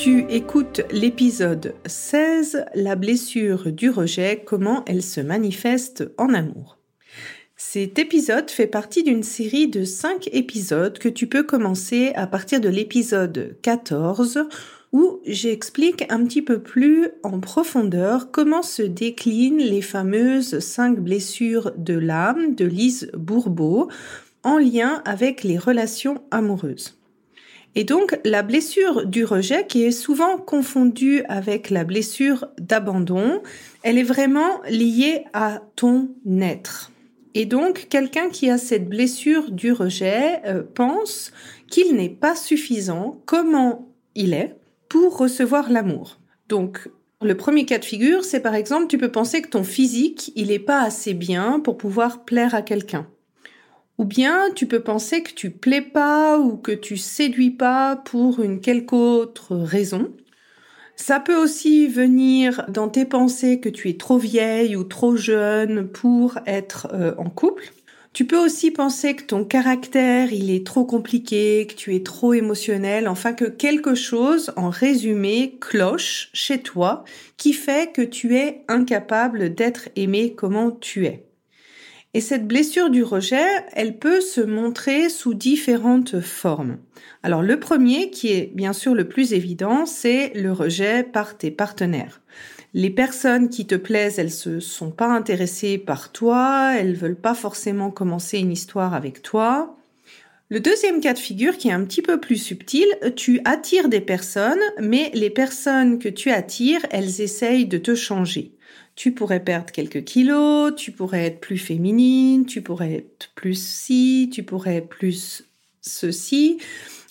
Tu écoutes l'épisode 16, la blessure du rejet, comment elle se manifeste en amour. Cet épisode fait partie d'une série de 5 épisodes que tu peux commencer à partir de l'épisode 14 où j'explique un petit peu plus en profondeur comment se déclinent les fameuses 5 blessures de l'âme de Lise Bourbeau en lien avec les relations amoureuses. Et donc la blessure du rejet, qui est souvent confondue avec la blessure d'abandon, elle est vraiment liée à ton être. Et donc quelqu'un qui a cette blessure du rejet euh, pense qu'il n'est pas suffisant comment il est pour recevoir l'amour. Donc le premier cas de figure, c'est par exemple, tu peux penser que ton physique, il n'est pas assez bien pour pouvoir plaire à quelqu'un. Ou bien tu peux penser que tu plais pas ou que tu séduis pas pour une quelque autre raison. Ça peut aussi venir dans tes pensées que tu es trop vieille ou trop jeune pour être euh, en couple. Tu peux aussi penser que ton caractère, il est trop compliqué, que tu es trop émotionnel, enfin que quelque chose, en résumé, cloche chez toi qui fait que tu es incapable d'être aimé comment tu es. Et cette blessure du rejet, elle peut se montrer sous différentes formes. Alors le premier, qui est bien sûr le plus évident, c'est le rejet par tes partenaires. Les personnes qui te plaisent, elles se sont pas intéressées par toi, elles veulent pas forcément commencer une histoire avec toi. Le deuxième cas de figure qui est un petit peu plus subtil, tu attires des personnes, mais les personnes que tu attires, elles essayent de te changer tu pourrais perdre quelques kilos, tu pourrais être plus féminine, tu pourrais être plus ci, tu pourrais plus ceci.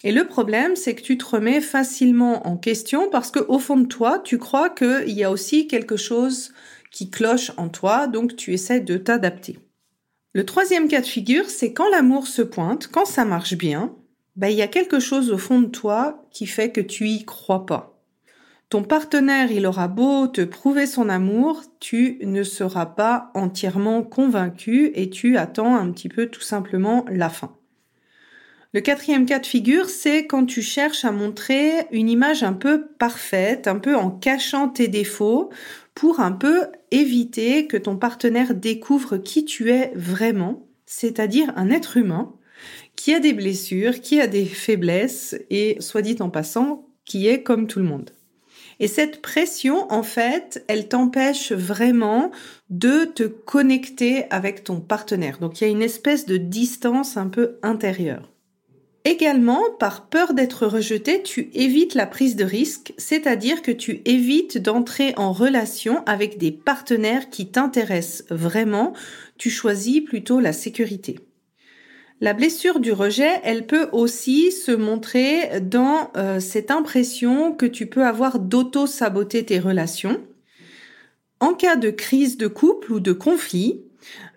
Et le problème, c'est que tu te remets facilement en question parce que au fond de toi, tu crois qu'il y a aussi quelque chose qui cloche en toi, donc tu essaies de t'adapter. Le troisième cas de figure, c'est quand l'amour se pointe, quand ça marche bien, ben, il y a quelque chose au fond de toi qui fait que tu y crois pas. Ton partenaire, il aura beau te prouver son amour, tu ne seras pas entièrement convaincu et tu attends un petit peu tout simplement la fin. Le quatrième cas de figure, c'est quand tu cherches à montrer une image un peu parfaite, un peu en cachant tes défauts, pour un peu éviter que ton partenaire découvre qui tu es vraiment, c'est-à-dire un être humain qui a des blessures, qui a des faiblesses et, soit dit en passant, qui est comme tout le monde. Et cette pression, en fait, elle t'empêche vraiment de te connecter avec ton partenaire. Donc il y a une espèce de distance un peu intérieure. Également, par peur d'être rejeté, tu évites la prise de risque, c'est-à-dire que tu évites d'entrer en relation avec des partenaires qui t'intéressent vraiment, tu choisis plutôt la sécurité. La blessure du rejet, elle peut aussi se montrer dans euh, cette impression que tu peux avoir d'auto-saboter tes relations. En cas de crise de couple ou de conflit,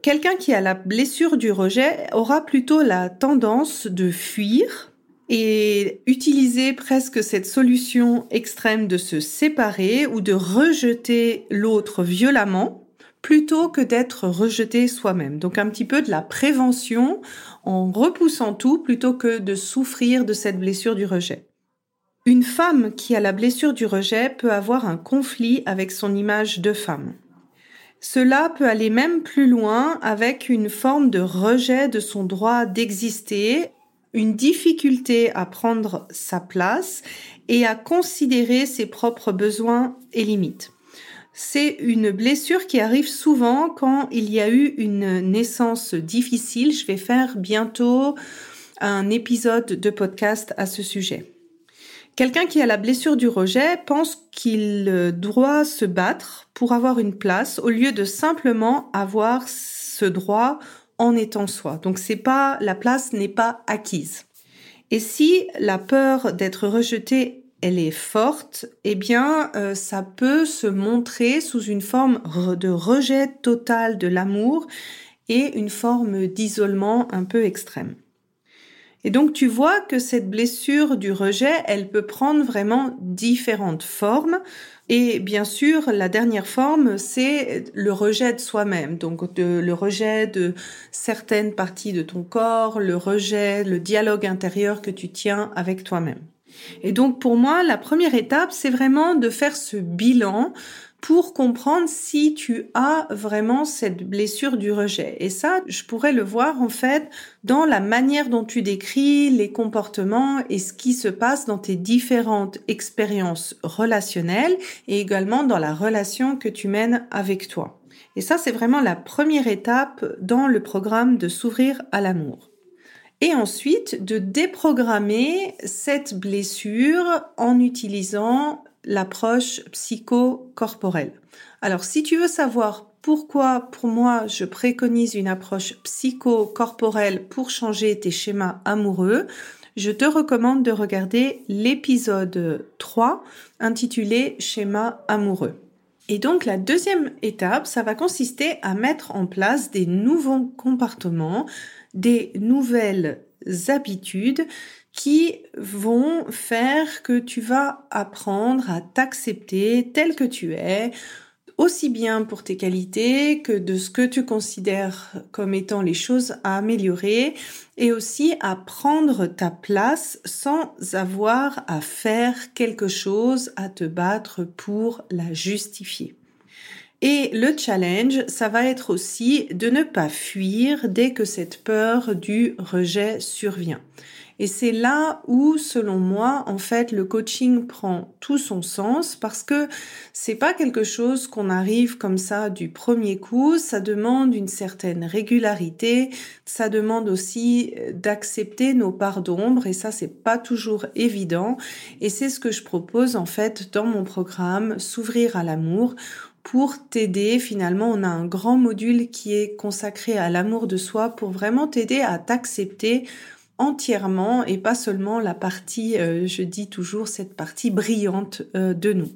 quelqu'un qui a la blessure du rejet aura plutôt la tendance de fuir et utiliser presque cette solution extrême de se séparer ou de rejeter l'autre violemment plutôt que d'être rejeté soi-même. Donc un petit peu de la prévention en repoussant tout plutôt que de souffrir de cette blessure du rejet. Une femme qui a la blessure du rejet peut avoir un conflit avec son image de femme. Cela peut aller même plus loin avec une forme de rejet de son droit d'exister, une difficulté à prendre sa place et à considérer ses propres besoins et limites c'est une blessure qui arrive souvent quand il y a eu une naissance difficile. Je vais faire bientôt un épisode de podcast à ce sujet. Quelqu'un qui a la blessure du rejet pense qu'il doit se battre pour avoir une place au lieu de simplement avoir ce droit en étant soi. Donc c'est pas la place n'est pas acquise. Et si la peur d'être rejeté elle est forte, eh bien, euh, ça peut se montrer sous une forme de rejet total de l'amour et une forme d'isolement un peu extrême. Et donc tu vois que cette blessure du rejet, elle peut prendre vraiment différentes formes. Et bien sûr, la dernière forme, c'est le rejet de soi-même. Donc le rejet de certaines parties de ton corps, le rejet, le dialogue intérieur que tu tiens avec toi-même. Et donc pour moi, la première étape, c'est vraiment de faire ce bilan pour comprendre si tu as vraiment cette blessure du rejet. Et ça, je pourrais le voir en fait dans la manière dont tu décris les comportements et ce qui se passe dans tes différentes expériences relationnelles et également dans la relation que tu mènes avec toi. Et ça, c'est vraiment la première étape dans le programme de s'ouvrir à l'amour et ensuite de déprogrammer cette blessure en utilisant l'approche psychocorporelle. Alors si tu veux savoir pourquoi pour moi je préconise une approche psychocorporelle pour changer tes schémas amoureux, je te recommande de regarder l'épisode 3 intitulé Schéma amoureux. Et donc la deuxième étape, ça va consister à mettre en place des nouveaux comportements, des nouvelles habitudes qui vont faire que tu vas apprendre à t'accepter tel que tu es, aussi bien pour tes qualités que de ce que tu considères comme étant les choses à améliorer et aussi à prendre ta place sans avoir à faire quelque chose, à te battre pour la justifier. Et le challenge, ça va être aussi de ne pas fuir dès que cette peur du rejet survient. Et c'est là où, selon moi, en fait, le coaching prend tout son sens parce que c'est pas quelque chose qu'on arrive comme ça du premier coup. Ça demande une certaine régularité. Ça demande aussi d'accepter nos parts d'ombre et ça, c'est pas toujours évident. Et c'est ce que je propose, en fait, dans mon programme S'ouvrir à l'amour pour t'aider. Finalement, on a un grand module qui est consacré à l'amour de soi pour vraiment t'aider à t'accepter entièrement et pas seulement la partie, euh, je dis toujours, cette partie brillante euh, de nous.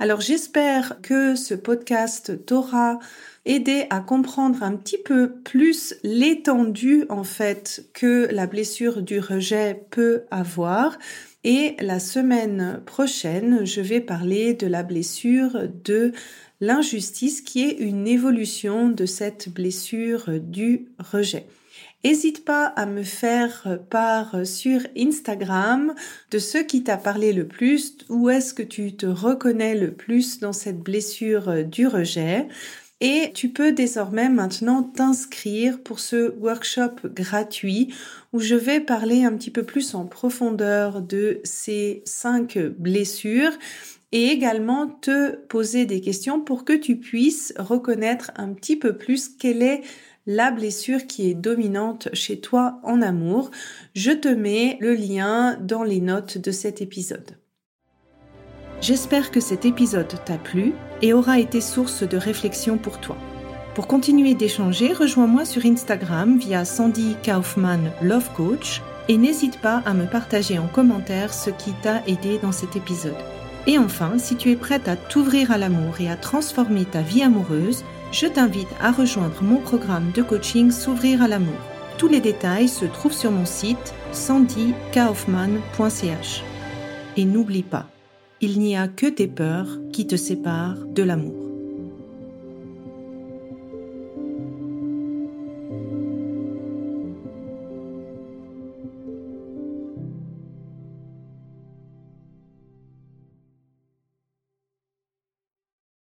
Alors j'espère que ce podcast t'aura aidé à comprendre un petit peu plus l'étendue en fait que la blessure du rejet peut avoir. Et la semaine prochaine, je vais parler de la blessure de l'injustice qui est une évolution de cette blessure du rejet. N'hésite pas à me faire part sur Instagram de ce qui t'a parlé le plus, où est-ce que tu te reconnais le plus dans cette blessure du rejet. Et tu peux désormais maintenant t'inscrire pour ce workshop gratuit où je vais parler un petit peu plus en profondeur de ces cinq blessures et également te poser des questions pour que tu puisses reconnaître un petit peu plus quelle est la blessure qui est dominante chez toi en amour. Je te mets le lien dans les notes de cet épisode. J'espère que cet épisode t'a plu et aura été source de réflexion pour toi. Pour continuer d'échanger, rejoins-moi sur Instagram via Sandy Kaufman Love Coach et n'hésite pas à me partager en commentaire ce qui t'a aidé dans cet épisode. Et enfin, si tu es prête à t'ouvrir à l'amour et à transformer ta vie amoureuse, je t'invite à rejoindre mon programme de coaching S'ouvrir à l'amour. Tous les détails se trouvent sur mon site sandykaufman.ch. Et n'oublie pas, il n'y a que tes peurs qui te séparent de l'amour.